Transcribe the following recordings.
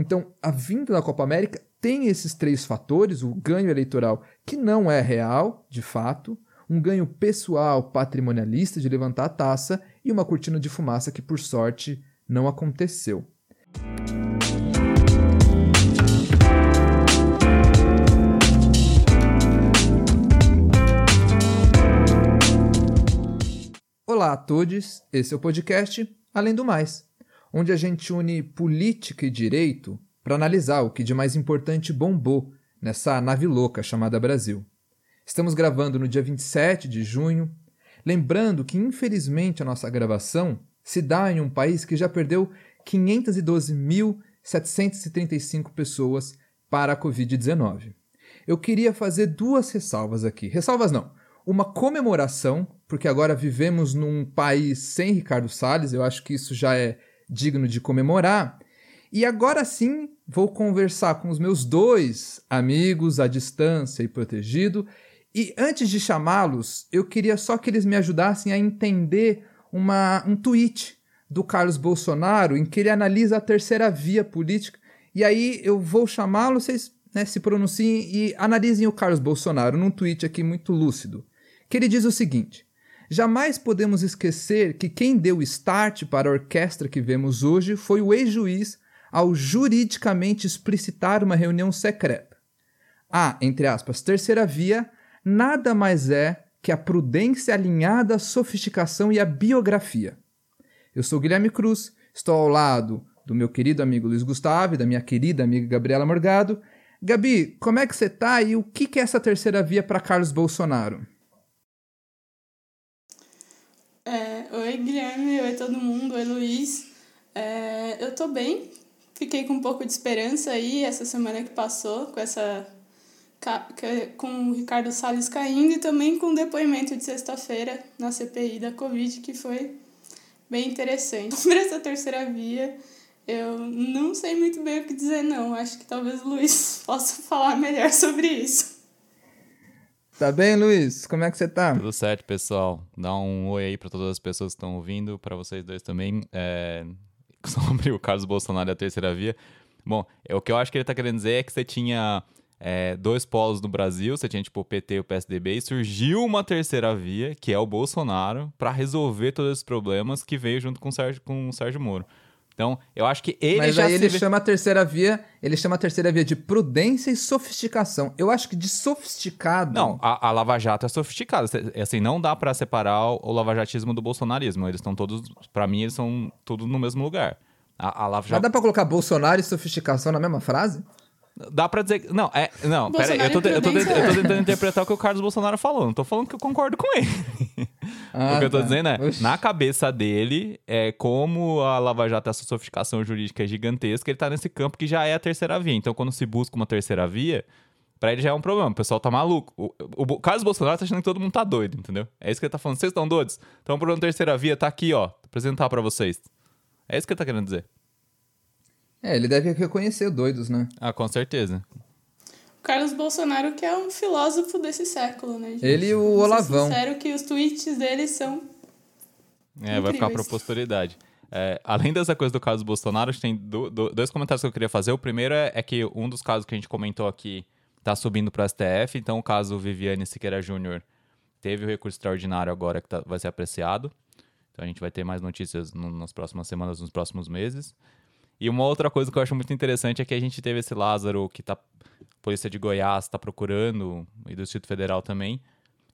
Então, a vinda da Copa América tem esses três fatores: o ganho eleitoral, que não é real, de fato, um ganho pessoal patrimonialista de levantar a taça e uma cortina de fumaça que, por sorte, não aconteceu. Olá a todos, esse é o podcast Além do Mais, onde a gente une política e direito para analisar o que de mais importante bombou nessa nave louca chamada Brasil. Estamos gravando no dia 27 de junho, lembrando que infelizmente a nossa gravação se dá em um país que já perdeu 512.735 pessoas para a Covid-19. Eu queria fazer duas ressalvas aqui. Ressalvas não, uma comemoração porque agora vivemos num país sem Ricardo Salles, eu acho que isso já é digno de comemorar. E agora sim vou conversar com os meus dois amigos à distância e protegido. E antes de chamá-los, eu queria só que eles me ajudassem a entender uma, um tweet do Carlos Bolsonaro em que ele analisa a terceira via política. E aí eu vou chamá-los, vocês né, se pronunciem e analisem o Carlos Bolsonaro num tweet aqui muito lúcido. Que ele diz o seguinte: Jamais podemos esquecer que quem deu start para a orquestra que vemos hoje foi o ex-juiz ao juridicamente explicitar uma reunião secreta. A, entre aspas, terceira via nada mais é que a prudência alinhada à sofisticação e à biografia. Eu sou Guilherme Cruz, estou ao lado do meu querido amigo Luiz Gustavo e da minha querida amiga Gabriela Morgado. Gabi, como é que você tá e o que é essa terceira via para Carlos Bolsonaro? É, oi, Guilherme. Oi, todo mundo. Oi, Luiz. É, eu tô bem. Fiquei com um pouco de esperança aí essa semana que passou, com essa com o Ricardo Salles caindo e também com o depoimento de sexta-feira na CPI da Covid, que foi bem interessante. Sobre essa terceira via, eu não sei muito bem o que dizer, não. Acho que talvez o Luiz possa falar melhor sobre isso. Tá bem, Luiz? Como é que você tá? Tudo certo, pessoal. Dá um oi aí para todas as pessoas que estão ouvindo, para vocês dois também. É... Sobre o Carlos Bolsonaro e a terceira via. Bom, é, o que eu acho que ele tá querendo dizer é que você tinha é, dois polos no Brasil, você tinha tipo o PT e o PSDB, e surgiu uma terceira via, que é o Bolsonaro, para resolver todos esses problemas que veio junto com o Sérgio, com o Sérgio Moro. Então, eu acho que ele Mas já aí ele vê... chama a terceira via, ele chama a terceira via de prudência e sofisticação. Eu acho que de sofisticado. Não, a, a Lava Jato é sofisticada. Assim, não dá para separar o lavajatismo do bolsonarismo. Eles estão todos, para mim, eles são todos no mesmo lugar. A, a Lava Jato... Mas dá pra colocar Bolsonaro e sofisticação na mesma frase? Dá pra dizer. Não, é. Não, peraí. Eu tô, eu, tô, eu tô tentando interpretar o que o Carlos Bolsonaro falou. Não tô falando que eu concordo com ele. Ah, o que eu tô tá. dizendo é, Oxi. na cabeça dele, é como a Lava Jato, essa sofisticação jurídica é gigantesca, ele tá nesse campo que já é a terceira via. Então, quando se busca uma terceira via, pra ele já é um problema. O pessoal tá maluco. O, o, o Carlos Bolsonaro tá achando que todo mundo tá doido, entendeu? É isso que ele tá falando. Vocês estão doidos? Então, o problema da terceira via tá aqui, ó. Vou apresentar pra vocês. É isso que ele tá querendo dizer. É, ele deve reconhecer doidos, né? Ah, com certeza. Carlos Bolsonaro, que é um filósofo desse século, né? Gente? Ele e o Olavão. Sério que os tweets dele são. É, incríveis. vai ficar pra posteridade. É, além dessa coisa do caso Bolsonaro, tem do, do, dois comentários que eu queria fazer. O primeiro é, é, que um dos casos que a gente comentou aqui tá subindo para STF. Então, o caso Viviane Siqueira Júnior teve o recurso extraordinário agora que tá, vai ser apreciado. Então, a gente vai ter mais notícias no, nas próximas semanas, nos próximos meses. E uma outra coisa que eu acho muito interessante é que a gente teve esse Lázaro que tá. Polícia de Goiás está procurando, e do Distrito Federal também.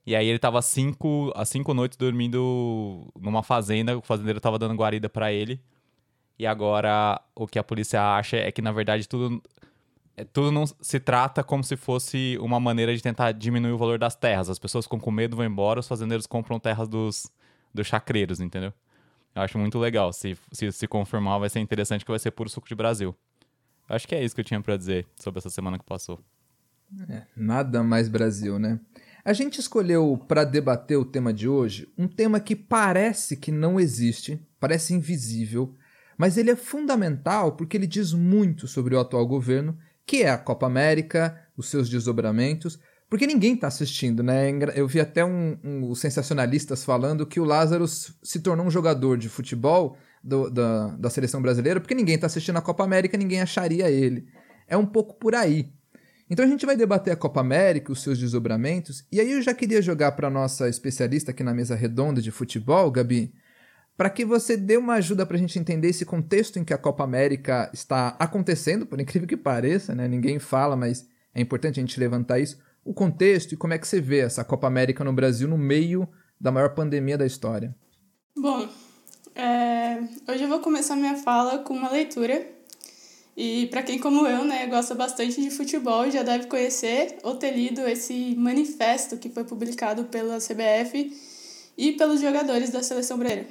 E aí ele tava cinco, há cinco noites dormindo numa fazenda, o fazendeiro tava dando guarida para ele. E agora o que a polícia acha é que, na verdade, tudo, é, tudo não se trata como se fosse uma maneira de tentar diminuir o valor das terras. As pessoas ficam com medo, vão embora, os fazendeiros compram terras dos, dos chacreiros, entendeu? Eu acho muito legal. Se, se se confirmar, vai ser interessante que vai ser puro suco de Brasil. Eu acho que é isso que eu tinha para dizer sobre essa semana que passou. É, nada mais Brasil, né? A gente escolheu para debater o tema de hoje um tema que parece que não existe, parece invisível, mas ele é fundamental porque ele diz muito sobre o atual governo, que é a Copa América, os seus desdobramentos, porque ninguém está assistindo, né? Eu vi até um, um, sensacionalistas falando que o Lázaro se tornou um jogador de futebol do, da, da seleção brasileira, porque ninguém está assistindo a Copa América, ninguém acharia ele. É um pouco por aí. Então a gente vai debater a Copa América, os seus desdobramentos, e aí eu já queria jogar para nossa especialista aqui na mesa redonda de futebol, Gabi, para que você dê uma ajuda para a gente entender esse contexto em que a Copa América está acontecendo, por incrível que pareça, né? Ninguém fala, mas é importante a gente levantar isso. O contexto e como é que você vê essa Copa América no Brasil no meio da maior pandemia da história. Bom, é... hoje eu vou começar minha fala com uma leitura. E para quem como eu, né, gosta bastante de futebol, já deve conhecer ou ter lido esse manifesto que foi publicado pela CBF e pelos jogadores da seleção brasileira.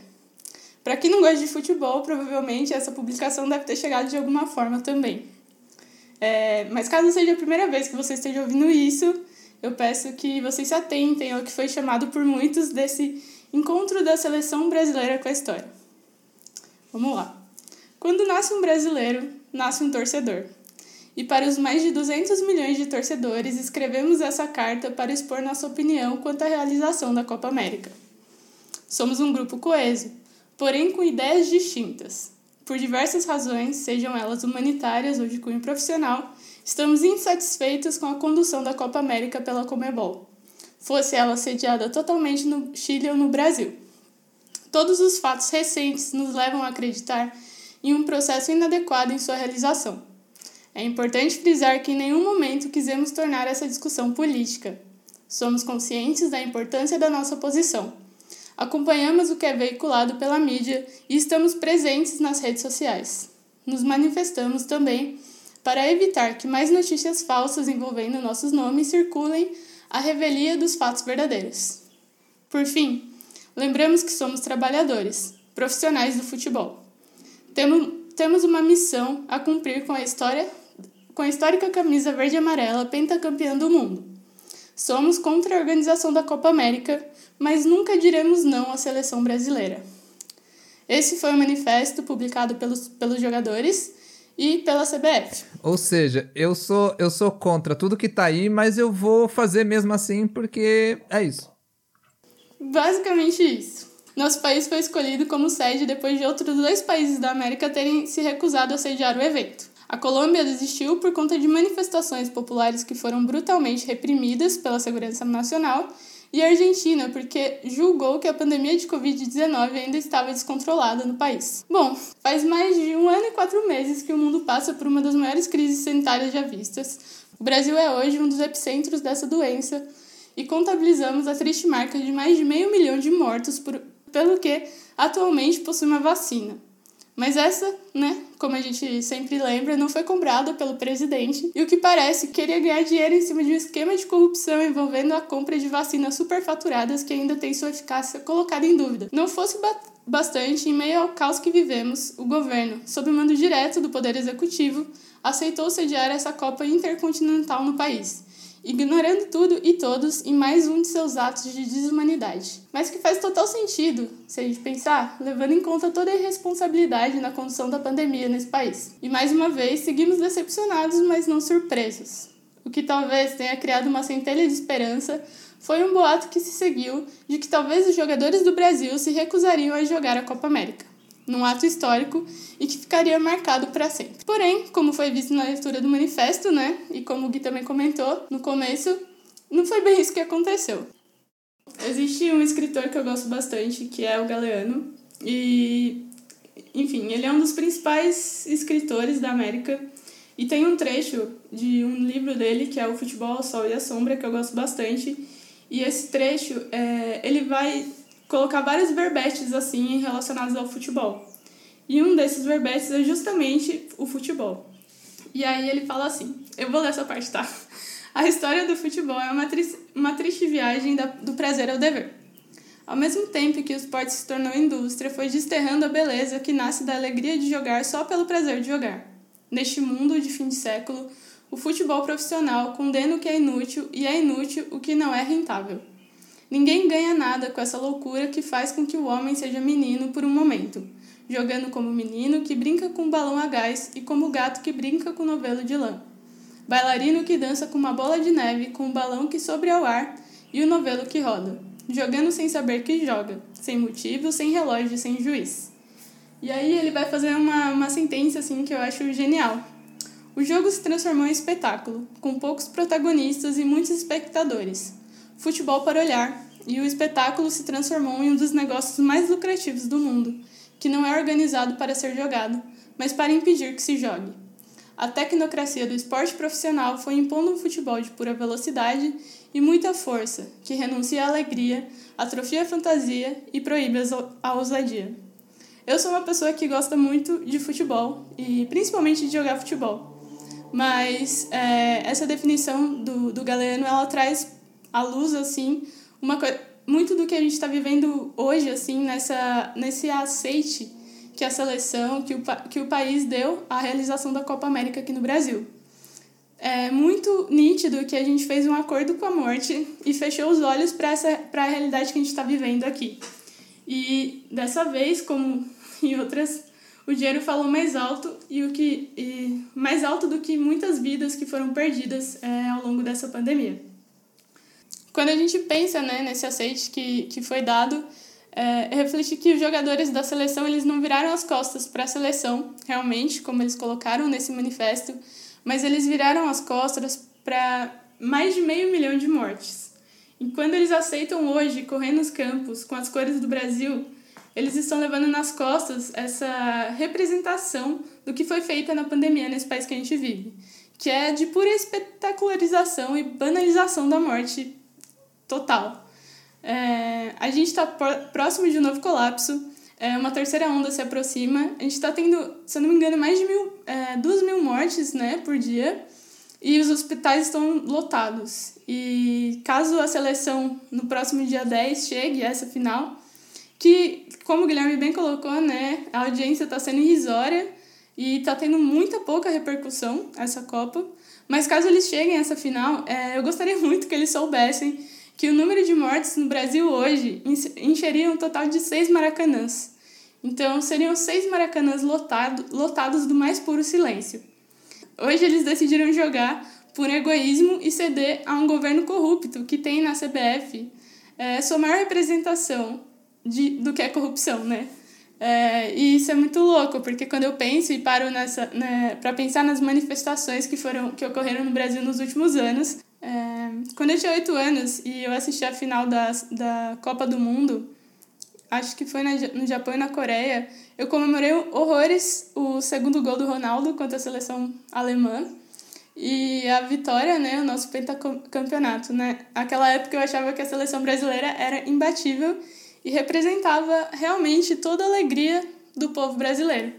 Para quem não gosta de futebol, provavelmente essa publicação deve ter chegado de alguma forma também. É, mas caso seja a primeira vez que você esteja ouvindo isso, eu peço que vocês se atentem ao que foi chamado por muitos desse encontro da seleção brasileira com a história. Vamos lá. Quando nasce um brasileiro, nasce um torcedor. E para os mais de 200 milhões de torcedores, escrevemos essa carta para expor nossa opinião quanto à realização da Copa América. Somos um grupo coeso, porém com ideias distintas. Por diversas razões, sejam elas humanitárias ou de cunho profissional, estamos insatisfeitos com a condução da Copa América pela Comebol, fosse ela sediada totalmente no Chile ou no Brasil. Todos os fatos recentes nos levam a acreditar em um processo inadequado em sua realização. É importante frisar que em nenhum momento quisemos tornar essa discussão política. Somos conscientes da importância da nossa posição acompanhamos o que é veiculado pela mídia e estamos presentes nas redes sociais. Nos manifestamos também para evitar que mais notícias falsas envolvendo nossos nomes circulem à revelia dos fatos verdadeiros. Por fim, lembramos que somos trabalhadores, profissionais do futebol. Temos uma missão a cumprir com a história com a histórica camisa verde e amarela pentacampeã do mundo. Somos contra a organização da Copa América mas nunca diremos não à seleção brasileira. Esse foi o manifesto publicado pelos, pelos jogadores e pela CBF. Ou seja, eu sou eu sou contra tudo que tá aí, mas eu vou fazer mesmo assim porque é isso. Basicamente isso. Nosso país foi escolhido como sede depois de outros dois países da América terem se recusado a sediar o evento. A Colômbia desistiu por conta de manifestações populares que foram brutalmente reprimidas pela segurança nacional e a Argentina, porque julgou que a pandemia de Covid-19 ainda estava descontrolada no país. Bom, faz mais de um ano e quatro meses que o mundo passa por uma das maiores crises sanitárias já vistas. O Brasil é hoje um dos epicentros dessa doença e contabilizamos a triste marca de mais de meio milhão de mortos, por, pelo que atualmente possui uma vacina. Mas essa, né, como a gente sempre lembra, não foi comprada pelo presidente e o que parece queria ganhar dinheiro em cima de um esquema de corrupção envolvendo a compra de vacinas superfaturadas que ainda tem sua eficácia colocada em dúvida. Não fosse ba bastante, em meio ao caos que vivemos, o governo, sob o mando direto do Poder Executivo, aceitou sediar essa Copa Intercontinental no país ignorando tudo e todos em mais um de seus atos de desumanidade. Mas que faz total sentido, se a gente pensar, levando em conta toda a irresponsabilidade na condução da pandemia nesse país. E mais uma vez, seguimos decepcionados, mas não surpresos. O que talvez tenha criado uma centelha de esperança foi um boato que se seguiu de que talvez os jogadores do Brasil se recusariam a jogar a Copa América num ato histórico e que ficaria marcado para sempre. Porém, como foi visto na leitura do manifesto, né, e como o Gui também comentou no começo, não foi bem isso que aconteceu. Existe um escritor que eu gosto bastante, que é o Galeano, e enfim, ele é um dos principais escritores da América e tem um trecho de um livro dele que é o Futebol, o Sol e a Sombra, que eu gosto bastante. E esse trecho, é, ele vai colocar vários verbetes assim relacionados ao futebol. E um desses verbetes é justamente o futebol. E aí ele fala assim: eu vou ler essa parte, tá? A história do futebol é uma, tri uma triste viagem da, do prazer ao dever. Ao mesmo tempo que o esporte se tornou indústria, foi desterrando a beleza que nasce da alegria de jogar só pelo prazer de jogar. Neste mundo de fim de século, o futebol profissional condena o que é inútil e é inútil o que não é rentável. Ninguém ganha nada com essa loucura que faz com que o homem seja menino por um momento, jogando como menino que brinca com um balão a gás e como gato que brinca com novelo de lã. Bailarino que dança com uma bola de neve com um balão que sobe ao ar e o novelo que roda, jogando sem saber que joga, sem motivo, sem relógio, sem juiz. E aí ele vai fazer uma, uma sentença assim que eu acho genial. O jogo se transformou em espetáculo, com poucos protagonistas e muitos espectadores. Futebol para olhar, e o espetáculo se transformou em um dos negócios mais lucrativos do mundo, que não é organizado para ser jogado, mas para impedir que se jogue. A tecnocracia do esporte profissional foi impondo um futebol de pura velocidade e muita força, que renuncia à alegria, atrofia a fantasia e proíbe a ousadia. Eu sou uma pessoa que gosta muito de futebol e principalmente de jogar futebol. Mas é, essa definição do, do Galeano, ela traz à luz, assim, uma muito do que a gente está vivendo hoje, assim, nessa, nesse aceite que a seleção, que o, que o país deu à realização da Copa América aqui no Brasil. É muito nítido que a gente fez um acordo com a morte e fechou os olhos para a realidade que a gente está vivendo aqui. E dessa vez, como em outras o dinheiro falou mais alto e o que e mais alto do que muitas vidas que foram perdidas é, ao longo dessa pandemia. Quando a gente pensa né, nesse aceite que, que foi dado, é, que os jogadores da seleção eles não viraram as costas para a seleção, realmente, como eles colocaram nesse manifesto, mas eles viraram as costas para mais de meio milhão de mortes. E quando eles aceitam hoje correr nos campos com as cores do Brasil, eles estão levando nas costas essa representação do que foi feita na pandemia nesse país que a gente vive, que é de pura espetacularização e banalização da morte total. É, a gente está próximo de um novo colapso, é, uma terceira onda se aproxima, a gente está tendo, se eu não me engano, mais de mil, é, duas mil mortes né, por dia, e os hospitais estão lotados. E caso a seleção no próximo dia 10 chegue a essa final, que, como o Guilherme bem colocou, né, a audiência está sendo irrisória e está tendo muita pouca repercussão essa Copa. Mas caso eles cheguem a essa final, é, eu gostaria muito que eles soubessem que o número de mortes no Brasil hoje encheria um total de seis maracanãs. Então, seriam seis maracanãs lotado, lotados do mais puro silêncio. Hoje eles decidiram jogar por egoísmo e ceder a um governo corrupto que tem na CBF é, sua maior representação de, do que é corrupção, né? É, e isso é muito louco, porque quando eu penso e paro nessa, né, para pensar nas manifestações que foram que ocorreram no Brasil nos últimos anos, é, quando eu tinha oito anos e eu assisti a final da, da Copa do Mundo, acho que foi na, no Japão e na Coreia, eu comemorei horrores o segundo gol do Ronaldo contra a seleção alemã e a vitória, né, o nosso pentacampeonato, né? Aquela época eu achava que a seleção brasileira era imbatível e representava realmente toda a alegria do povo brasileiro.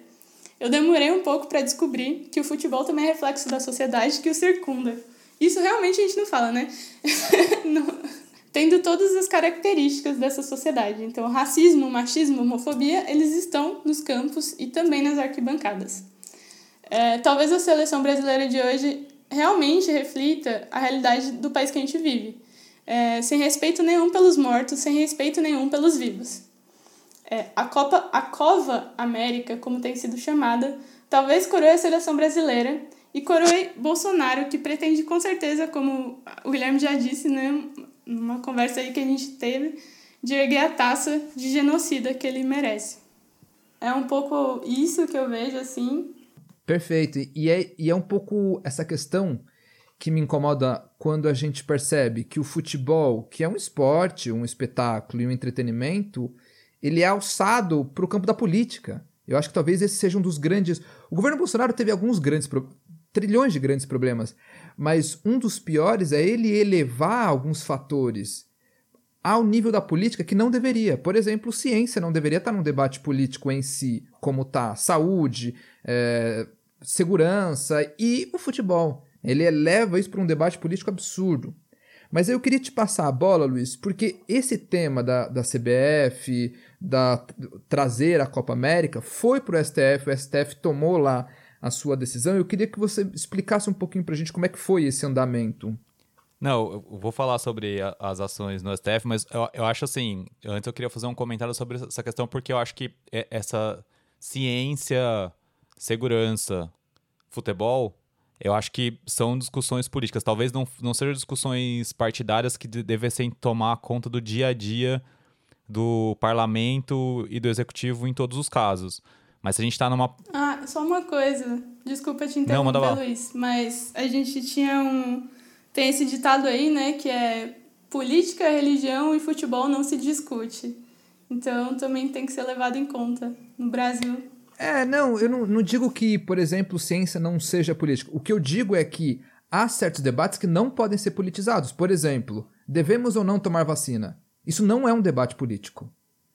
Eu demorei um pouco para descobrir que o futebol também é reflexo da sociedade que o circunda. Isso realmente a gente não fala, né? não. Tendo todas as características dessa sociedade. Então, racismo, machismo, homofobia, eles estão nos campos e também nas arquibancadas. É, talvez a seleção brasileira de hoje realmente reflita a realidade do país que a gente vive é, sem respeito nenhum pelos mortos, sem respeito nenhum pelos vivos. É, a Copa, a Cova América, como tem sido chamada, talvez coroe a seleção brasileira e coroe Bolsonaro, que pretende com certeza, como o Guilherme já disse, né, numa conversa aí que a gente teve, de erguer a taça de genocida que ele merece. É um pouco isso que eu vejo assim. Perfeito. E é, e é um pouco essa questão que me incomoda quando a gente percebe que o futebol, que é um esporte, um espetáculo e um entretenimento, ele é alçado para o campo da política. Eu acho que talvez esse seja um dos grandes. O governo Bolsonaro teve alguns grandes. Trilhões de grandes problemas, mas um dos piores é ele elevar alguns fatores ao nível da política que não deveria. Por exemplo, ciência não deveria estar num debate político em si, como está saúde, é, segurança e o futebol. Ele eleva isso para um debate político absurdo. Mas eu queria te passar a bola, Luiz, porque esse tema da, da CBF, da trazer a Copa América, foi para o STF, o STF tomou lá a sua decisão. Eu queria que você explicasse um pouquinho para a gente como é que foi esse andamento. Não, eu vou falar sobre a, as ações no STF, mas eu, eu acho assim, antes eu queria fazer um comentário sobre essa questão, porque eu acho que é, essa ciência, segurança, futebol, eu acho que são discussões políticas. Talvez não, não sejam discussões partidárias que devessem tomar conta do dia a dia do parlamento e do executivo em todos os casos. Mas se a gente tá numa. Ah, só uma coisa. Desculpa te interromper, Não, Luiz, mas a gente tinha um. Tem esse ditado aí, né, que é política, religião e futebol não se discute. Então também tem que ser levado em conta no Brasil. É, não, eu não, não digo que, por exemplo, ciência não seja política. O que eu digo é que há certos debates que não podem ser politizados. Por exemplo, devemos ou não tomar vacina? Isso não é um debate político.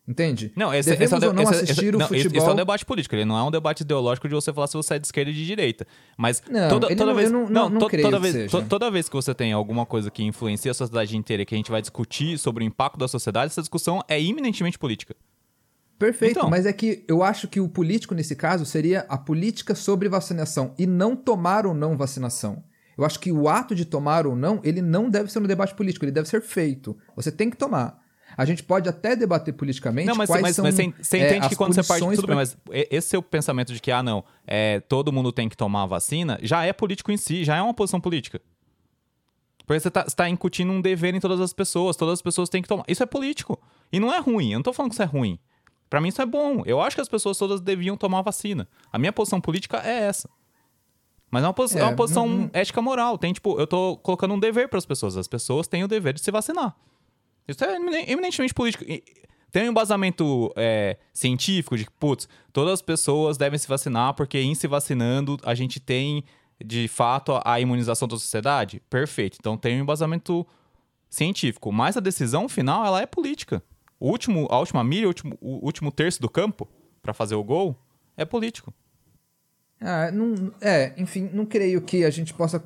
Entende? Não, esse, Devemos esse é, não esse, assistir esse, o não, futebol... Esse é um debate político, ele não é um debate ideológico de você falar se você é de esquerda ou de direita. Mas não, toda, toda não, vez, não, não, não, to, toda, vez, to, toda vez que você tem alguma coisa que influencia a sociedade inteira e que a gente vai discutir sobre o impacto da sociedade, essa discussão é iminentemente política. Perfeito, então, mas é que eu acho que o político nesse caso seria a política sobre vacinação e não tomar ou não vacinação. Eu acho que o ato de tomar ou não, ele não deve ser um debate político, ele deve ser feito. Você tem que tomar. A gente pode até debater politicamente não, mas, quais mas, são mas você, você é, entende que quando você parte... Tudo pra... bem, mas esse seu pensamento de que, ah, não, é, todo mundo tem que tomar a vacina, já é político em si, já é uma posição política. Porque você está tá incutindo um dever em todas as pessoas, todas as pessoas têm que tomar. Isso é político. E não é ruim, eu não tô falando que isso é ruim. Para mim isso é bom. Eu acho que as pessoas todas deviam tomar a vacina. A minha posição política é essa. Mas é uma, posição, é, é uma posição não... ética moral. Tem, tipo, eu tô colocando um dever para as pessoas. As pessoas têm o dever de se vacinar. Isso é eminentemente político. Tem um embasamento é, científico de que, putz, todas as pessoas devem se vacinar porque em se vacinando a gente tem, de fato, a imunização da sociedade? Perfeito. Então tem um embasamento científico. Mas a decisão final, ela é política. O último, a última milha, o último, o último terço do campo para fazer o gol é político. Ah, não, é, enfim, não creio que a gente possa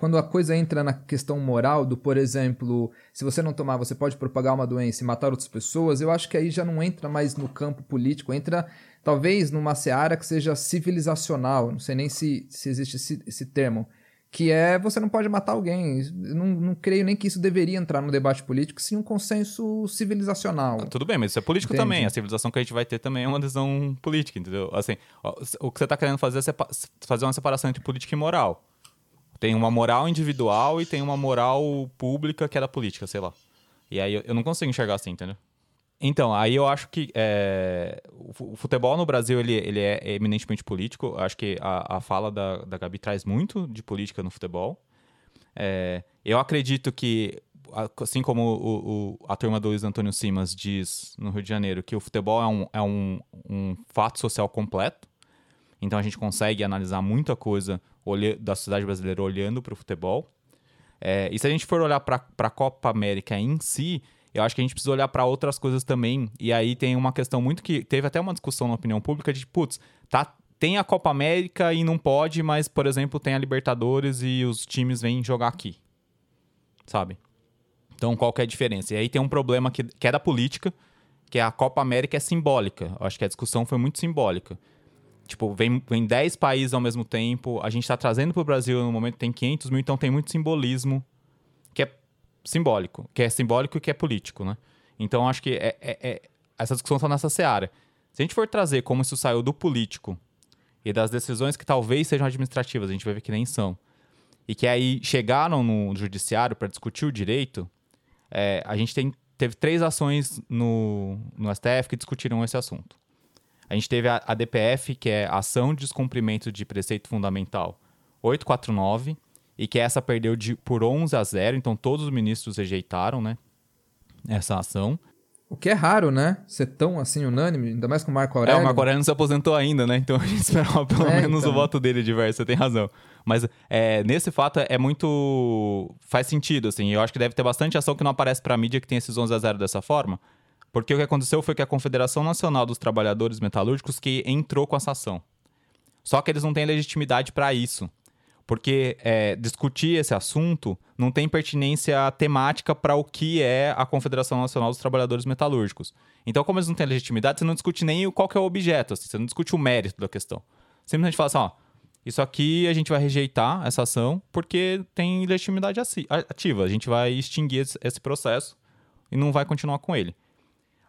quando a coisa entra na questão moral do, por exemplo, se você não tomar, você pode propagar uma doença e matar outras pessoas, eu acho que aí já não entra mais no campo político, entra talvez numa seara que seja civilizacional, não sei nem se, se existe esse, esse termo, que é você não pode matar alguém. Não, não creio nem que isso deveria entrar no debate político, sim um consenso civilizacional. Ah, tudo bem, mas isso é político Entende? também. A civilização que a gente vai ter também é uma decisão política, entendeu? Assim, o que você está querendo fazer é fazer uma separação entre política e moral. Tem uma moral individual e tem uma moral pública que é da política, sei lá. E aí eu, eu não consigo enxergar assim, entendeu? Então, aí eu acho que é, o futebol no Brasil ele, ele é eminentemente político. Eu acho que a, a fala da, da Gabi traz muito de política no futebol. É, eu acredito que, assim como o, o, a turma do Luiz Antônio Simas diz no Rio de Janeiro, que o futebol é um, é um, um fato social completo. Então a gente consegue analisar muita coisa da sociedade brasileira olhando para o futebol. É, e se a gente for olhar para a Copa América em si, eu acho que a gente precisa olhar para outras coisas também. E aí tem uma questão muito que teve até uma discussão na opinião pública de, putz, tá, tem a Copa América e não pode, mas, por exemplo, tem a Libertadores e os times vêm jogar aqui. Sabe? Então, qual que é a diferença? E aí tem um problema que, que é da política, que é a Copa América é simbólica. Eu acho que a discussão foi muito simbólica. Tipo, vem, vem 10 países ao mesmo tempo. A gente está trazendo para o Brasil no momento tem 500 mil, então tem muito simbolismo que é simbólico, que é simbólico e que é político, né? Então acho que é, é, é, essa discussão está nessa seara. Se a gente for trazer como isso saiu do político e das decisões que talvez sejam administrativas, a gente vai ver que nem são, e que aí chegaram no judiciário para discutir o direito, é, a gente tem, teve três ações no, no STF que discutiram esse assunto. A gente teve a, a DPF, que é Ação de Descumprimento de Preceito Fundamental 849, e que essa perdeu de, por 11 a 0, então todos os ministros rejeitaram né, essa ação. O que é raro, né? Ser tão assim unânime, ainda mais com o Marco Aurélio. É, o Marco Aurélio não se aposentou ainda, né? Então a gente esperava pelo é, menos então. o voto dele diverso, você tem razão. Mas é, nesse fato é muito. faz sentido, assim. Eu acho que deve ter bastante ação que não aparece pra mídia que tem esses 11 a 0 dessa forma. Porque o que aconteceu foi que a Confederação Nacional dos Trabalhadores Metalúrgicos que entrou com essa ação. Só que eles não têm legitimidade para isso. Porque é, discutir esse assunto não tem pertinência temática para o que é a Confederação Nacional dos Trabalhadores Metalúrgicos. Então, como eles não têm legitimidade, você não discute nem qual é o objeto, assim, você não discute o mérito da questão. Simplesmente fala assim, ó, isso aqui a gente vai rejeitar essa ação porque tem legitimidade ativa. A gente vai extinguir esse processo e não vai continuar com ele.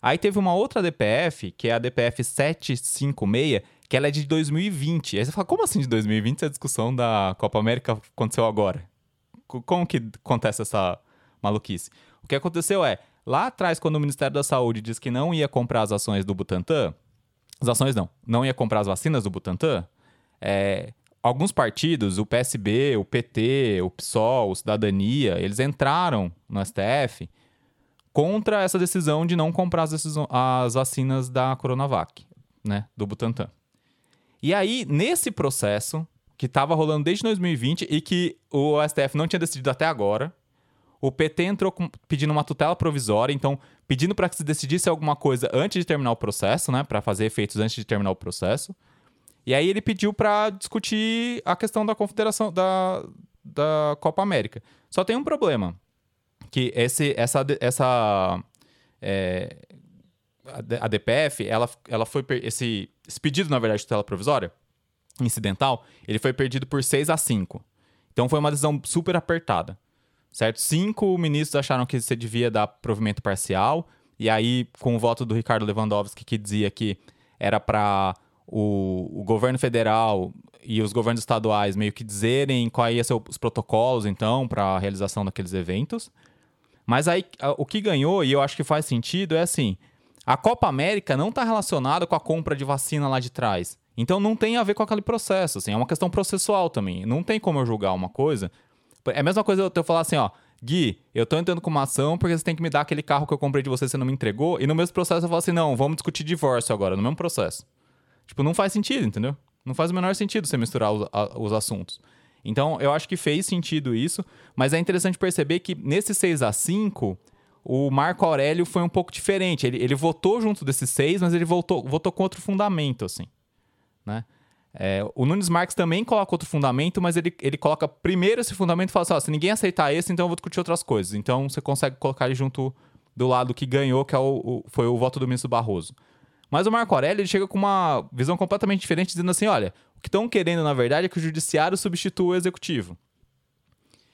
Aí teve uma outra DPF, que é a DPF 756, que ela é de 2020. Aí você fala, como assim de 2020 se a discussão da Copa América aconteceu agora? Como que acontece essa maluquice? O que aconteceu é, lá atrás, quando o Ministério da Saúde disse que não ia comprar as ações do Butantan, As ações não. Não ia comprar as vacinas do Butantan. É, alguns partidos, o PSB, o PT, o PSOL, o Cidadania, eles entraram no STF contra essa decisão de não comprar as, as vacinas da Coronavac, né, do Butantan. E aí, nesse processo, que estava rolando desde 2020 e que o STF não tinha decidido até agora, o PT entrou com, pedindo uma tutela provisória, então pedindo para que se decidisse alguma coisa antes de terminar o processo, né, para fazer efeitos antes de terminar o processo. E aí ele pediu para discutir a questão da confederação da, da Copa América. Só tem um problema, que esse, essa, essa é, a DPF, ela, ela foi esse, esse pedido na verdade de tutela provisória incidental, ele foi perdido por 6 a 5. Então foi uma decisão super apertada, certo? Cinco ministros acharam que você devia dar provimento parcial, e aí com o voto do Ricardo Lewandowski que dizia que era para o, o, governo federal e os governos estaduais meio que dizerem quais iam ser os protocolos, então, para a realização daqueles eventos. Mas aí o que ganhou, e eu acho que faz sentido, é assim: a Copa América não está relacionada com a compra de vacina lá de trás. Então não tem a ver com aquele processo, assim, é uma questão processual também. Não tem como eu julgar uma coisa. É a mesma coisa eu falar assim, ó, Gui, eu tô entrando com uma ação porque você tem que me dar aquele carro que eu comprei de você você não me entregou. E no mesmo processo eu falo assim, não, vamos discutir divórcio agora, no mesmo processo. Tipo, não faz sentido, entendeu? Não faz o menor sentido você misturar os, a, os assuntos. Então, eu acho que fez sentido isso, mas é interessante perceber que nesse 6 a 5 o Marco Aurélio foi um pouco diferente. Ele, ele votou junto desses seis, mas ele votou, votou com outro fundamento, assim. Né? É, o Nunes Marques também coloca outro fundamento, mas ele, ele coloca primeiro esse fundamento e fala assim: ó, se ninguém aceitar esse, então eu vou discutir outras coisas. Então você consegue colocar ele junto do lado que ganhou, que é o, o foi o voto do ministro Barroso. Mas o Marco Aurélio ele chega com uma visão completamente diferente, dizendo assim: olha, o que estão querendo, na verdade, é que o judiciário substitua o executivo.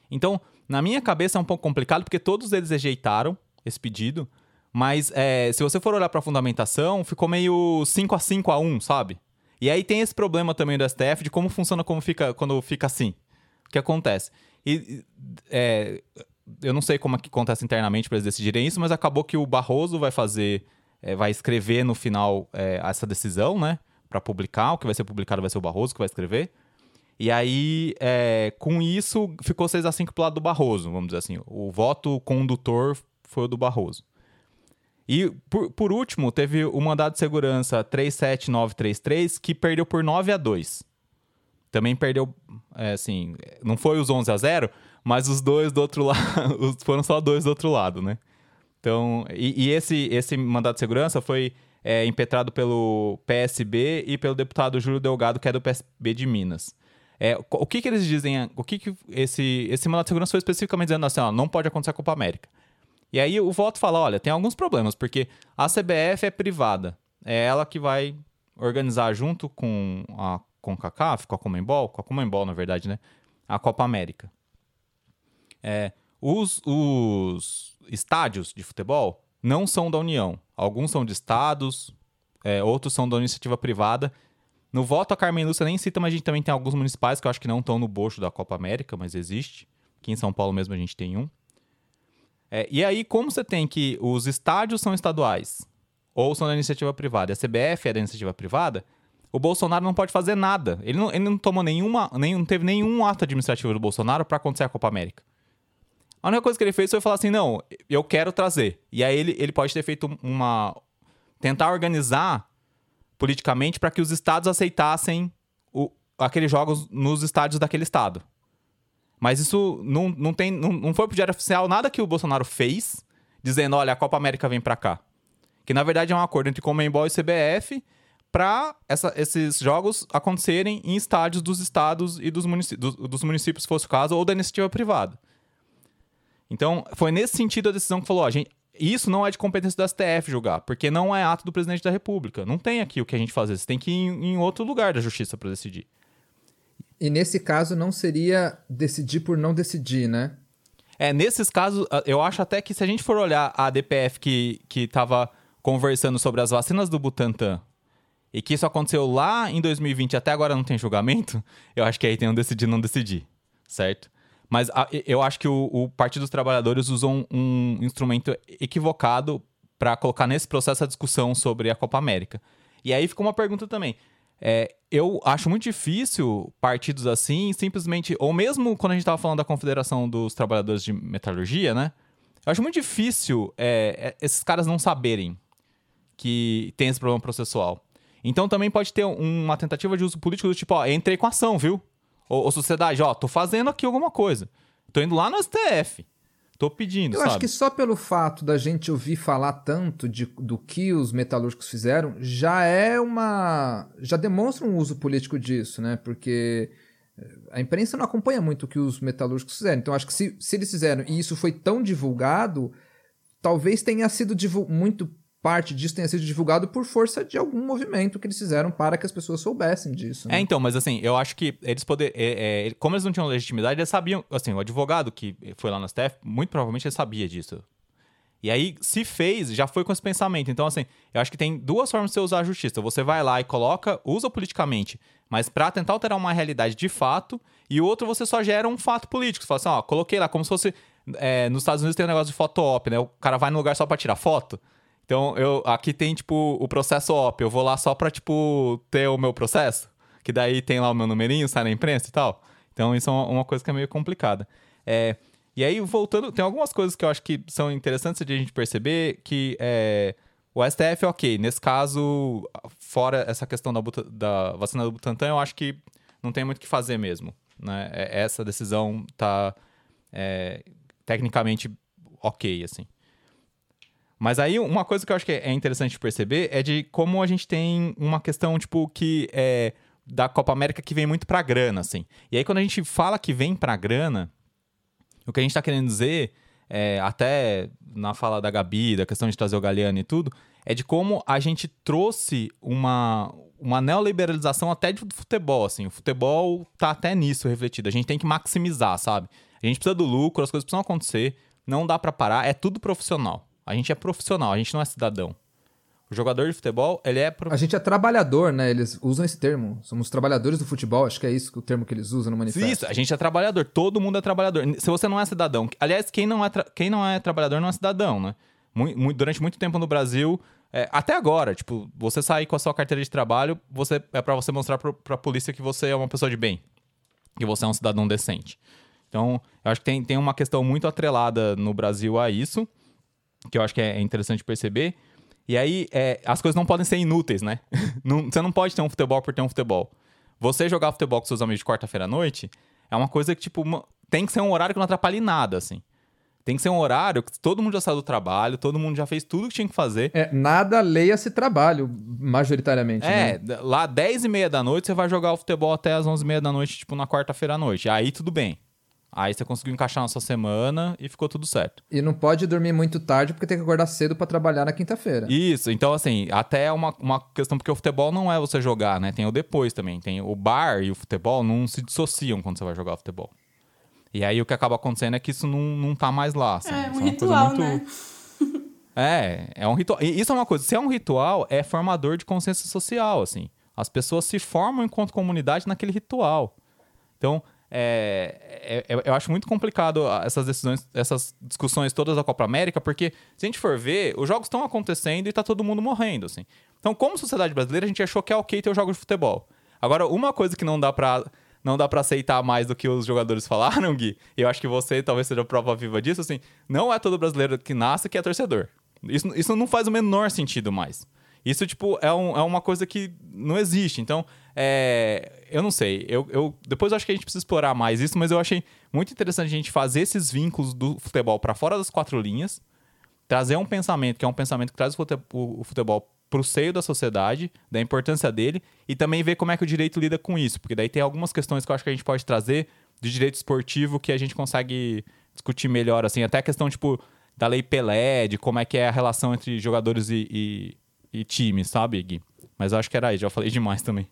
Então, na minha cabeça é um pouco complicado, porque todos eles rejeitaram esse pedido, mas é, se você for olhar para a fundamentação, ficou meio 5 a 5 a 1 sabe? E aí tem esse problema também do STF de como funciona como fica, quando fica assim. O que acontece? E, é, eu não sei como é que acontece internamente para eles decidirem isso, mas acabou que o Barroso vai fazer, é, vai escrever no final é, essa decisão, né? Para publicar. O que vai ser publicado vai ser o Barroso que vai escrever. E aí, é, com isso, ficou 6 a 5 pro lado do Barroso, vamos dizer assim. O voto condutor foi o do Barroso. E, por, por último, teve o mandado de segurança 37933, que perdeu por 9 a 2. Também perdeu, é, assim, não foi os 11 a 0, mas os dois do outro lado, foram só dois do outro lado, né? Então, e, e esse, esse mandado de segurança foi é, impetrado pelo PSB e pelo deputado Júlio Delgado, que é do PSB de Minas. É, o que, que eles dizem? O que, que esse, esse mandado de segurança foi especificamente dizendo assim: ó, não pode acontecer a Copa América. E aí o voto fala: olha, tem alguns problemas, porque a CBF é privada. É ela que vai organizar junto com a CONCACAF, com a Comembol, com a Comembol, na verdade, né? A Copa América. É, os, os estádios de futebol não são da União. Alguns são de estados, é, outros são da iniciativa privada. No voto, a Carmen Lúcia nem cita, mas a gente também tem alguns municipais que eu acho que não estão no bocho da Copa América, mas existe. Aqui em São Paulo mesmo a gente tem um. É, e aí, como você tem que os estádios são estaduais ou são da iniciativa privada e a CBF é da iniciativa privada, o Bolsonaro não pode fazer nada. Ele não, ele não tomou nenhuma, nem, não teve nenhum ato administrativo do Bolsonaro para acontecer a Copa América. A única coisa que ele fez foi falar assim: não, eu quero trazer. E aí ele, ele pode ter feito uma. tentar organizar politicamente para que os estados aceitassem o, aqueles jogos nos estádios daquele estado. Mas isso não, não, tem, não, não foi pro diário oficial nada que o Bolsonaro fez, dizendo, olha, a Copa América vem para cá. Que na verdade é um acordo entre Comembol e CBF para esses jogos acontecerem em estádios dos estados e dos, munic dos, dos municípios, se fosse o caso, ou da iniciativa privada. Então, foi nesse sentido a decisão que falou, ó, gente, isso não é de competência do STF julgar, porque não é ato do presidente da República. Não tem aqui o que a gente fazer. Você tem que ir em, outro lugar da justiça para decidir. E nesse caso não seria decidir por não decidir, né? É, nesses casos, eu acho até que se a gente for olhar a DPF que, que tava conversando sobre as vacinas do Butantan e que isso aconteceu lá em 2020 até agora não tem julgamento, eu acho que aí tem um decidir não decidir, certo? Mas a, eu acho que o, o, Partido dos Trabalhadores usou um, um instrumento equivocado para colocar nesse processo a discussão sobre a Copa América. E aí fica uma pergunta também. É, eu acho muito difícil partidos assim, simplesmente. Ou mesmo quando a gente estava falando da Confederação dos Trabalhadores de Metalurgia, né? Eu acho muito difícil é, é, esses caras não saberem que tem esse problema processual. Então também pode ter uma tentativa de uso político do tipo, ó, entrei com ação, viu? Ou, sociedade, ó, tô fazendo aqui alguma coisa. Tô indo lá no STF. Tô pedindo, Eu sabe? acho que só pelo fato da gente ouvir falar tanto de, do que os metalúrgicos fizeram, já é uma. já demonstra um uso político disso, né? Porque eh, a imprensa não acompanha muito o que os metalúrgicos fizeram. Então, acho que se, se eles fizeram e isso foi tão divulgado, talvez tenha sido muito parte disso tenha sido divulgado por força de algum movimento que eles fizeram para que as pessoas soubessem disso. Né? É, então, mas assim, eu acho que eles poder, é, é, como eles não tinham legitimidade, eles sabiam, assim, o advogado que foi lá no STF, muito provavelmente ele sabia disso. E aí, se fez, já foi com esse pensamento. Então, assim, eu acho que tem duas formas de você usar a justiça. Você vai lá e coloca, usa politicamente, mas para tentar alterar uma realidade de fato, e o outro você só gera um fato político. Você fala assim, ó, coloquei lá, como se fosse. É, nos Estados Unidos tem um negócio de foto-op, né? O cara vai no lugar só para tirar foto. Então, eu, aqui tem, tipo, o processo OP. Eu vou lá só pra, tipo, ter o meu processo. Que daí tem lá o meu numerinho, sai na imprensa e tal. Então, isso é uma, coisa que é meio complicada. É, e aí, voltando, tem algumas coisas que eu acho que são interessantes de a gente perceber que é, o STF, ok, nesse caso, fora essa questão da, da vacina do Butantan, eu acho que não tem muito o que fazer mesmo. Né? É, essa decisão tá é, tecnicamente ok, assim. Mas aí uma coisa que eu acho que é interessante perceber é de como a gente tem uma questão, tipo, que é da Copa América que vem muito pra grana, assim. E aí quando a gente fala que vem pra grana, o que a gente tá querendo dizer, é, até na fala da Gabi, da questão de trazer o Galeano e tudo, é de como a gente trouxe uma, uma neoliberalização até de futebol, assim. O futebol tá até nisso refletido. A gente tem que maximizar, sabe? A gente precisa do lucro, as coisas precisam acontecer, não dá para parar, é tudo profissional. A gente é profissional, a gente não é cidadão. O jogador de futebol, ele é. A gente é trabalhador, né? Eles usam esse termo. Somos trabalhadores do futebol, acho que é isso o termo que eles usam no manifesto. Isso, a gente é trabalhador. Todo mundo é trabalhador. Se você não é cidadão. Aliás, quem não é, tra... quem não é trabalhador não é cidadão, né? Durante muito tempo no Brasil, é, até agora, tipo, você sair com a sua carteira de trabalho, você é para você mostrar pro, pra polícia que você é uma pessoa de bem. Que você é um cidadão decente. Então, eu acho que tem, tem uma questão muito atrelada no Brasil a isso que eu acho que é interessante perceber. E aí, é, as coisas não podem ser inúteis, né? não, você não pode ter um futebol por ter um futebol. Você jogar futebol com seus amigos de quarta-feira à noite é uma coisa que, tipo, uma, tem que ser um horário que não atrapalhe nada, assim. Tem que ser um horário que todo mundo já saiu do trabalho, todo mundo já fez tudo que tinha que fazer. É, nada leia-se trabalho, majoritariamente. É, né? lá 10 e meia da noite você vai jogar o futebol até as 11 e meia da noite, tipo, na quarta-feira à noite. Aí tudo bem. Aí você conseguiu encaixar na sua semana e ficou tudo certo. E não pode dormir muito tarde porque tem que acordar cedo para trabalhar na quinta-feira. Isso, então assim, até é uma, uma questão, porque o futebol não é você jogar, né? Tem o depois também. Tem o bar e o futebol não se dissociam quando você vai jogar futebol. E aí o que acaba acontecendo é que isso não, não tá mais lá. Assim. É um é ritual, muito... né? é, é um ritual. E isso é uma coisa, se é um ritual, é formador de consciência social, assim. As pessoas se formam enquanto comunidade naquele ritual. Então, é, é, é, eu acho muito complicado essas decisões, essas discussões todas da Copa América, porque se a gente for ver, os jogos estão acontecendo e tá todo mundo morrendo, assim. Então, como sociedade brasileira, a gente achou que é ok ter os jogos de futebol. Agora, uma coisa que não dá pra, não dá pra aceitar mais do que os jogadores falaram, Gui, eu acho que você talvez seja a prova viva disso, assim, não é todo brasileiro que nasce que é torcedor. Isso, isso não faz o menor sentido mais. Isso, tipo, é, um, é uma coisa que não existe. Então, é, eu não sei. Eu, eu, depois eu acho que a gente precisa explorar mais isso, mas eu achei muito interessante a gente fazer esses vínculos do futebol para fora das quatro linhas, trazer um pensamento que é um pensamento que traz o futebol para o seio da sociedade, da importância dele, e também ver como é que o direito lida com isso, porque daí tem algumas questões que eu acho que a gente pode trazer de direito esportivo que a gente consegue discutir melhor, assim, até a questão, tipo, da lei Pelé, de como é que é a relação entre jogadores e, e e time, sabe, Gui? Mas acho que era aí, já falei demais também.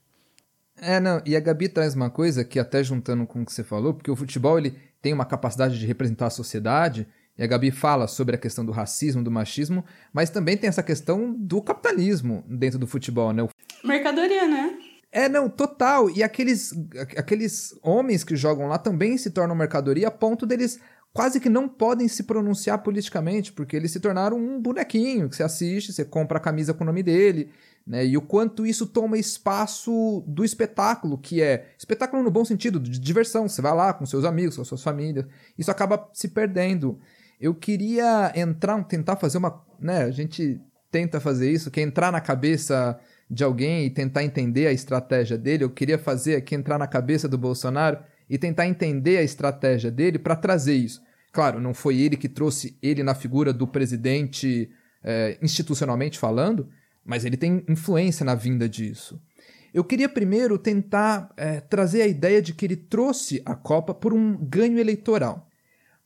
É, não, e a Gabi traz uma coisa que até juntando com o que você falou, porque o futebol ele tem uma capacidade de representar a sociedade, e a Gabi fala sobre a questão do racismo, do machismo, mas também tem essa questão do capitalismo dentro do futebol, né? Mercadoria, né? É, não, total. E aqueles, aqueles homens que jogam lá também se tornam mercadoria a ponto deles quase que não podem se pronunciar politicamente, porque eles se tornaram um bonequinho que você assiste, você compra a camisa com o nome dele, né? E o quanto isso toma espaço do espetáculo, que é espetáculo no bom sentido, de diversão. Você vai lá com seus amigos, com suas famílias. Isso acaba se perdendo. Eu queria entrar, tentar fazer uma. Né, a gente tenta fazer isso, que é entrar na cabeça de alguém e tentar entender a estratégia dele. Eu queria fazer aqui entrar na cabeça do Bolsonaro e tentar entender a estratégia dele para trazer isso. Claro, não foi ele que trouxe ele na figura do presidente é, institucionalmente falando, mas ele tem influência na vinda disso. Eu queria primeiro tentar é, trazer a ideia de que ele trouxe a Copa por um ganho eleitoral.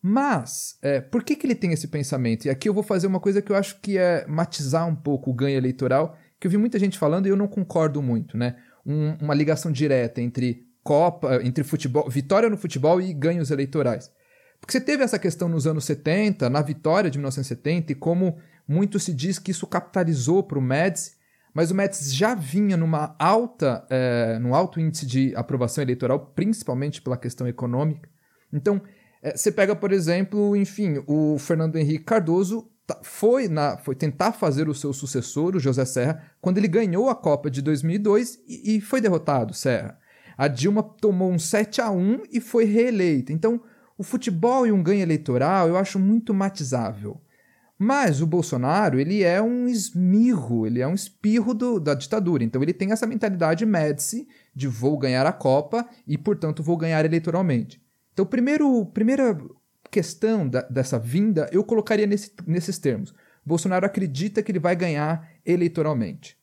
Mas, é, por que, que ele tem esse pensamento? E aqui eu vou fazer uma coisa que eu acho que é matizar um pouco o ganho eleitoral, que eu vi muita gente falando e eu não concordo muito, né? Um, uma ligação direta entre Copa, entre futebol, vitória no futebol e ganhos eleitorais. Porque você teve essa questão nos anos 70, na vitória de 1970, e como muito se diz que isso capitalizou para o Médici, mas o Médici já vinha numa alta, é, num alto índice de aprovação eleitoral, principalmente pela questão econômica. Então, é, você pega, por exemplo, enfim, o Fernando Henrique Cardoso foi, na, foi tentar fazer o seu sucessor, o José Serra, quando ele ganhou a Copa de 2002 e, e foi derrotado, Serra. A Dilma tomou um 7 a 1 e foi reeleita. Então, o futebol e um ganho eleitoral eu acho muito matizável. Mas o Bolsonaro, ele é um esmirro, ele é um espirro do, da ditadura. Então ele tem essa mentalidade Médici de vou ganhar a Copa e, portanto, vou ganhar eleitoralmente. Então, primeiro, primeira questão da, dessa vinda eu colocaria nesse, nesses termos. Bolsonaro acredita que ele vai ganhar eleitoralmente.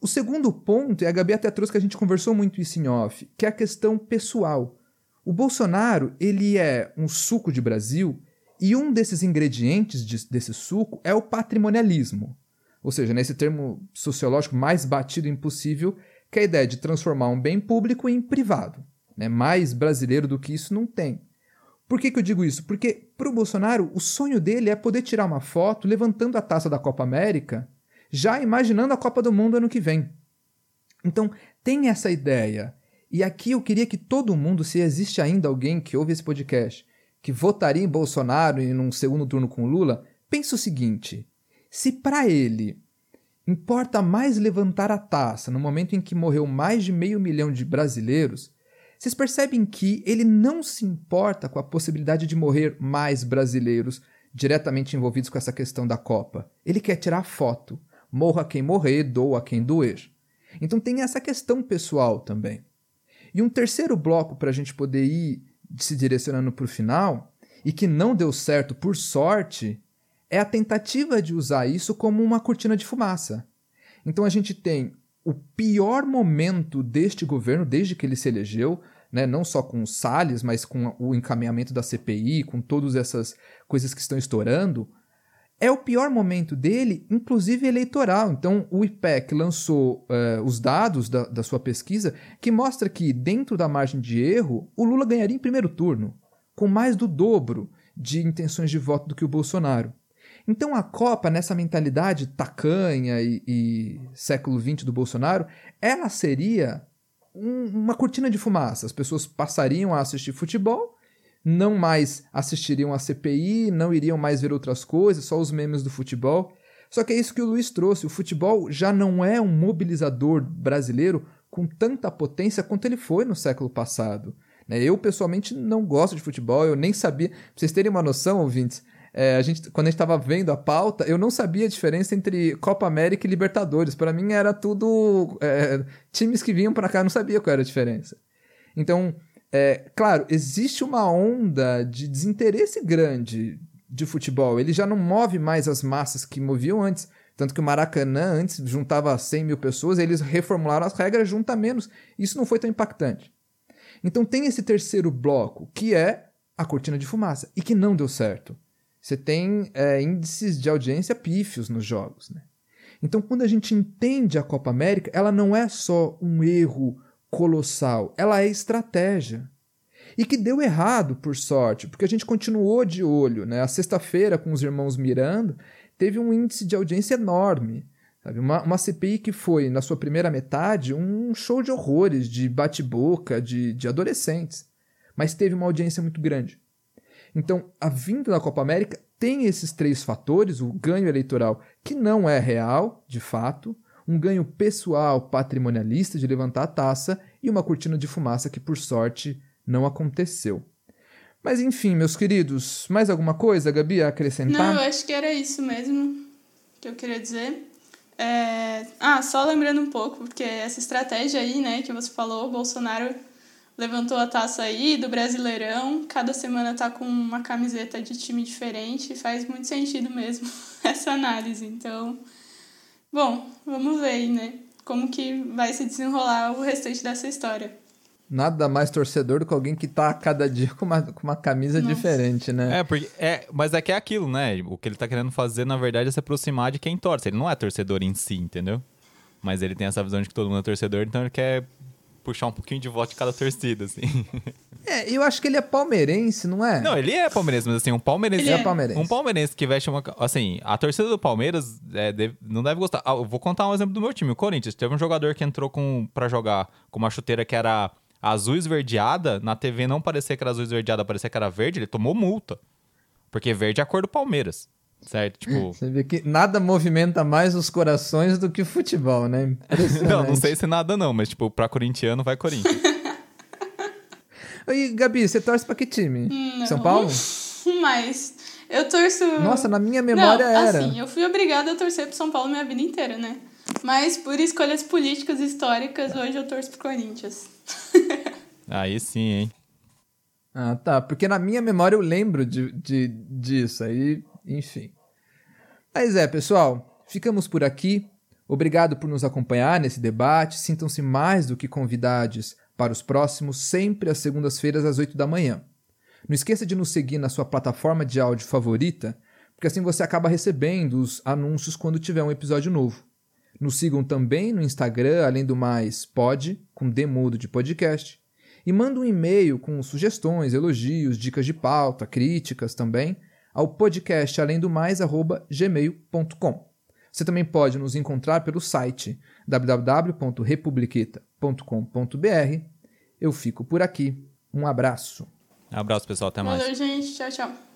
O segundo ponto, e a Gabi até trouxe que a gente conversou muito isso em off, que é a questão pessoal. O Bolsonaro, ele é um suco de Brasil e um desses ingredientes de, desse suco é o patrimonialismo. Ou seja, nesse termo sociológico mais batido impossível, que é a ideia de transformar um bem público em privado. Né? Mais brasileiro do que isso não tem. Por que, que eu digo isso? Porque para o Bolsonaro, o sonho dele é poder tirar uma foto levantando a taça da Copa América, já imaginando a Copa do Mundo ano que vem. Então, tem essa ideia e aqui eu queria que todo mundo, se existe ainda alguém que ouve esse podcast, que votaria em Bolsonaro e num segundo turno com Lula, pense o seguinte: se para ele importa mais levantar a taça no momento em que morreu mais de meio milhão de brasileiros, vocês percebem que ele não se importa com a possibilidade de morrer mais brasileiros diretamente envolvidos com essa questão da Copa. Ele quer tirar foto. Morra quem morrer, doa quem doer. Então tem essa questão pessoal também. E um terceiro bloco para a gente poder ir se direcionando para o final, e que não deu certo por sorte, é a tentativa de usar isso como uma cortina de fumaça. Então a gente tem o pior momento deste governo desde que ele se elegeu, né, não só com o Salles, mas com o encaminhamento da CPI, com todas essas coisas que estão estourando, é o pior momento dele, inclusive eleitoral. Então, o IPEC lançou uh, os dados da, da, sua pesquisa que mostra que, dentro da margem de erro, o Lula ganharia em primeiro turno, com mais do dobro de intenções de voto do que o Bolsonaro. Então, a Copa, nessa mentalidade tacanha e, e século XX do Bolsonaro, ela seria um, uma cortina de fumaça. As pessoas passariam a assistir futebol não mais assistiriam à CPI, não iriam mais ver outras coisas, só os memes do futebol. Só que é isso que o Luiz trouxe. O futebol já não é um mobilizador brasileiro com tanta potência quanto ele foi no século passado. Né? Eu, pessoalmente, não gosto de futebol, eu nem sabia. Pra vocês terem uma noção, ouvintes, é, a gente, quando a gente estava vendo a pauta, eu não sabia a diferença entre Copa América e Libertadores. Para mim era tudo é, times que vinham para cá, eu não sabia qual era a diferença. Então, é, claro, existe uma onda de desinteresse grande de futebol. Ele já não move mais as massas que moviam antes. Tanto que o Maracanã antes juntava 100 mil pessoas, eles reformularam as regras, junta menos. Isso não foi tão impactante. Então tem esse terceiro bloco, que é a cortina de fumaça, e que não deu certo. Você tem é, índices de audiência pífios nos jogos. Né? Então, quando a gente entende a Copa América, ela não é só um erro colossal, ela é estratégia. E que deu errado, por sorte, porque a gente continuou de olho. Né? A sexta-feira, com os irmãos Miranda, teve um índice de audiência enorme. Sabe? Uma, uma CPI que foi, na sua primeira metade, um show de horrores, de bate-boca, de, de adolescentes. Mas teve uma audiência muito grande. Então, a vinda da Copa América tem esses três fatores: o ganho eleitoral, que não é real, de fato, um ganho pessoal patrimonialista de levantar a taça e uma cortina de fumaça que, por sorte, não aconteceu. Mas enfim, meus queridos, mais alguma coisa, Gabi, a acrescentar? Não, eu acho que era isso mesmo que eu queria dizer. É... Ah, só lembrando um pouco, porque essa estratégia aí, né, que você falou, o Bolsonaro levantou a taça aí do Brasileirão, cada semana tá com uma camiseta de time diferente, faz muito sentido mesmo essa análise. Então, bom, vamos ver aí, né, como que vai se desenrolar o restante dessa história nada mais torcedor do que alguém que tá cada dia com uma, com uma camisa Nossa. diferente, né? É, porque é, mas é que é aquilo, né? O que ele tá querendo fazer, na verdade, é se aproximar de quem torce. Ele não é torcedor em si, entendeu? Mas ele tem essa visão de que todo mundo é torcedor, então ele quer puxar um pouquinho de voto de cada torcida, assim. É, eu acho que ele é palmeirense, não é? Não, ele é palmeirense, mas assim, um palmeirense. Ele é palmeirense. Um palmeirense que veste uma. Assim, a torcida do Palmeiras é, deve, não deve gostar. Ah, eu vou contar um exemplo do meu time, o Corinthians. Teve um jogador que entrou com para jogar com uma chuteira que era azul esverdeada, na TV não parecia que era azul esverdeada, parecia que era verde, ele tomou multa. Porque verde é a cor do Palmeiras. Certo? Tipo. Você vê que nada movimenta mais os corações do que o futebol, né? não, não sei se nada não, mas tipo, pra corintiano vai Corinthians. E Gabi, você torce pra que time? Não, São Paulo? Mas eu torço. Nossa, na minha memória não, era. Assim, eu fui obrigada a torcer pro São Paulo minha vida inteira, né? Mas por escolhas políticas e históricas, hoje eu torço pro Corinthians. Aí sim, hein? Ah, tá. Porque na minha memória eu lembro de, de, disso. Aí, enfim. Mas é, pessoal, ficamos por aqui. Obrigado por nos acompanhar nesse debate. Sintam-se mais do que convidados para os próximos, sempre às segundas-feiras às 8 da manhã. Não esqueça de nos seguir na sua plataforma de áudio favorita, porque assim você acaba recebendo os anúncios quando tiver um episódio novo. Nos sigam também no Instagram, além do mais, pod, com demudo de podcast. E manda um e-mail com sugestões, elogios, dicas de pauta, críticas também, ao podcast além do mais, arroba gmail.com. Você também pode nos encontrar pelo site www.republiqueta.com.br. Eu fico por aqui. Um abraço. Um abraço, pessoal. Até mais. Valeu, gente. Tchau, tchau.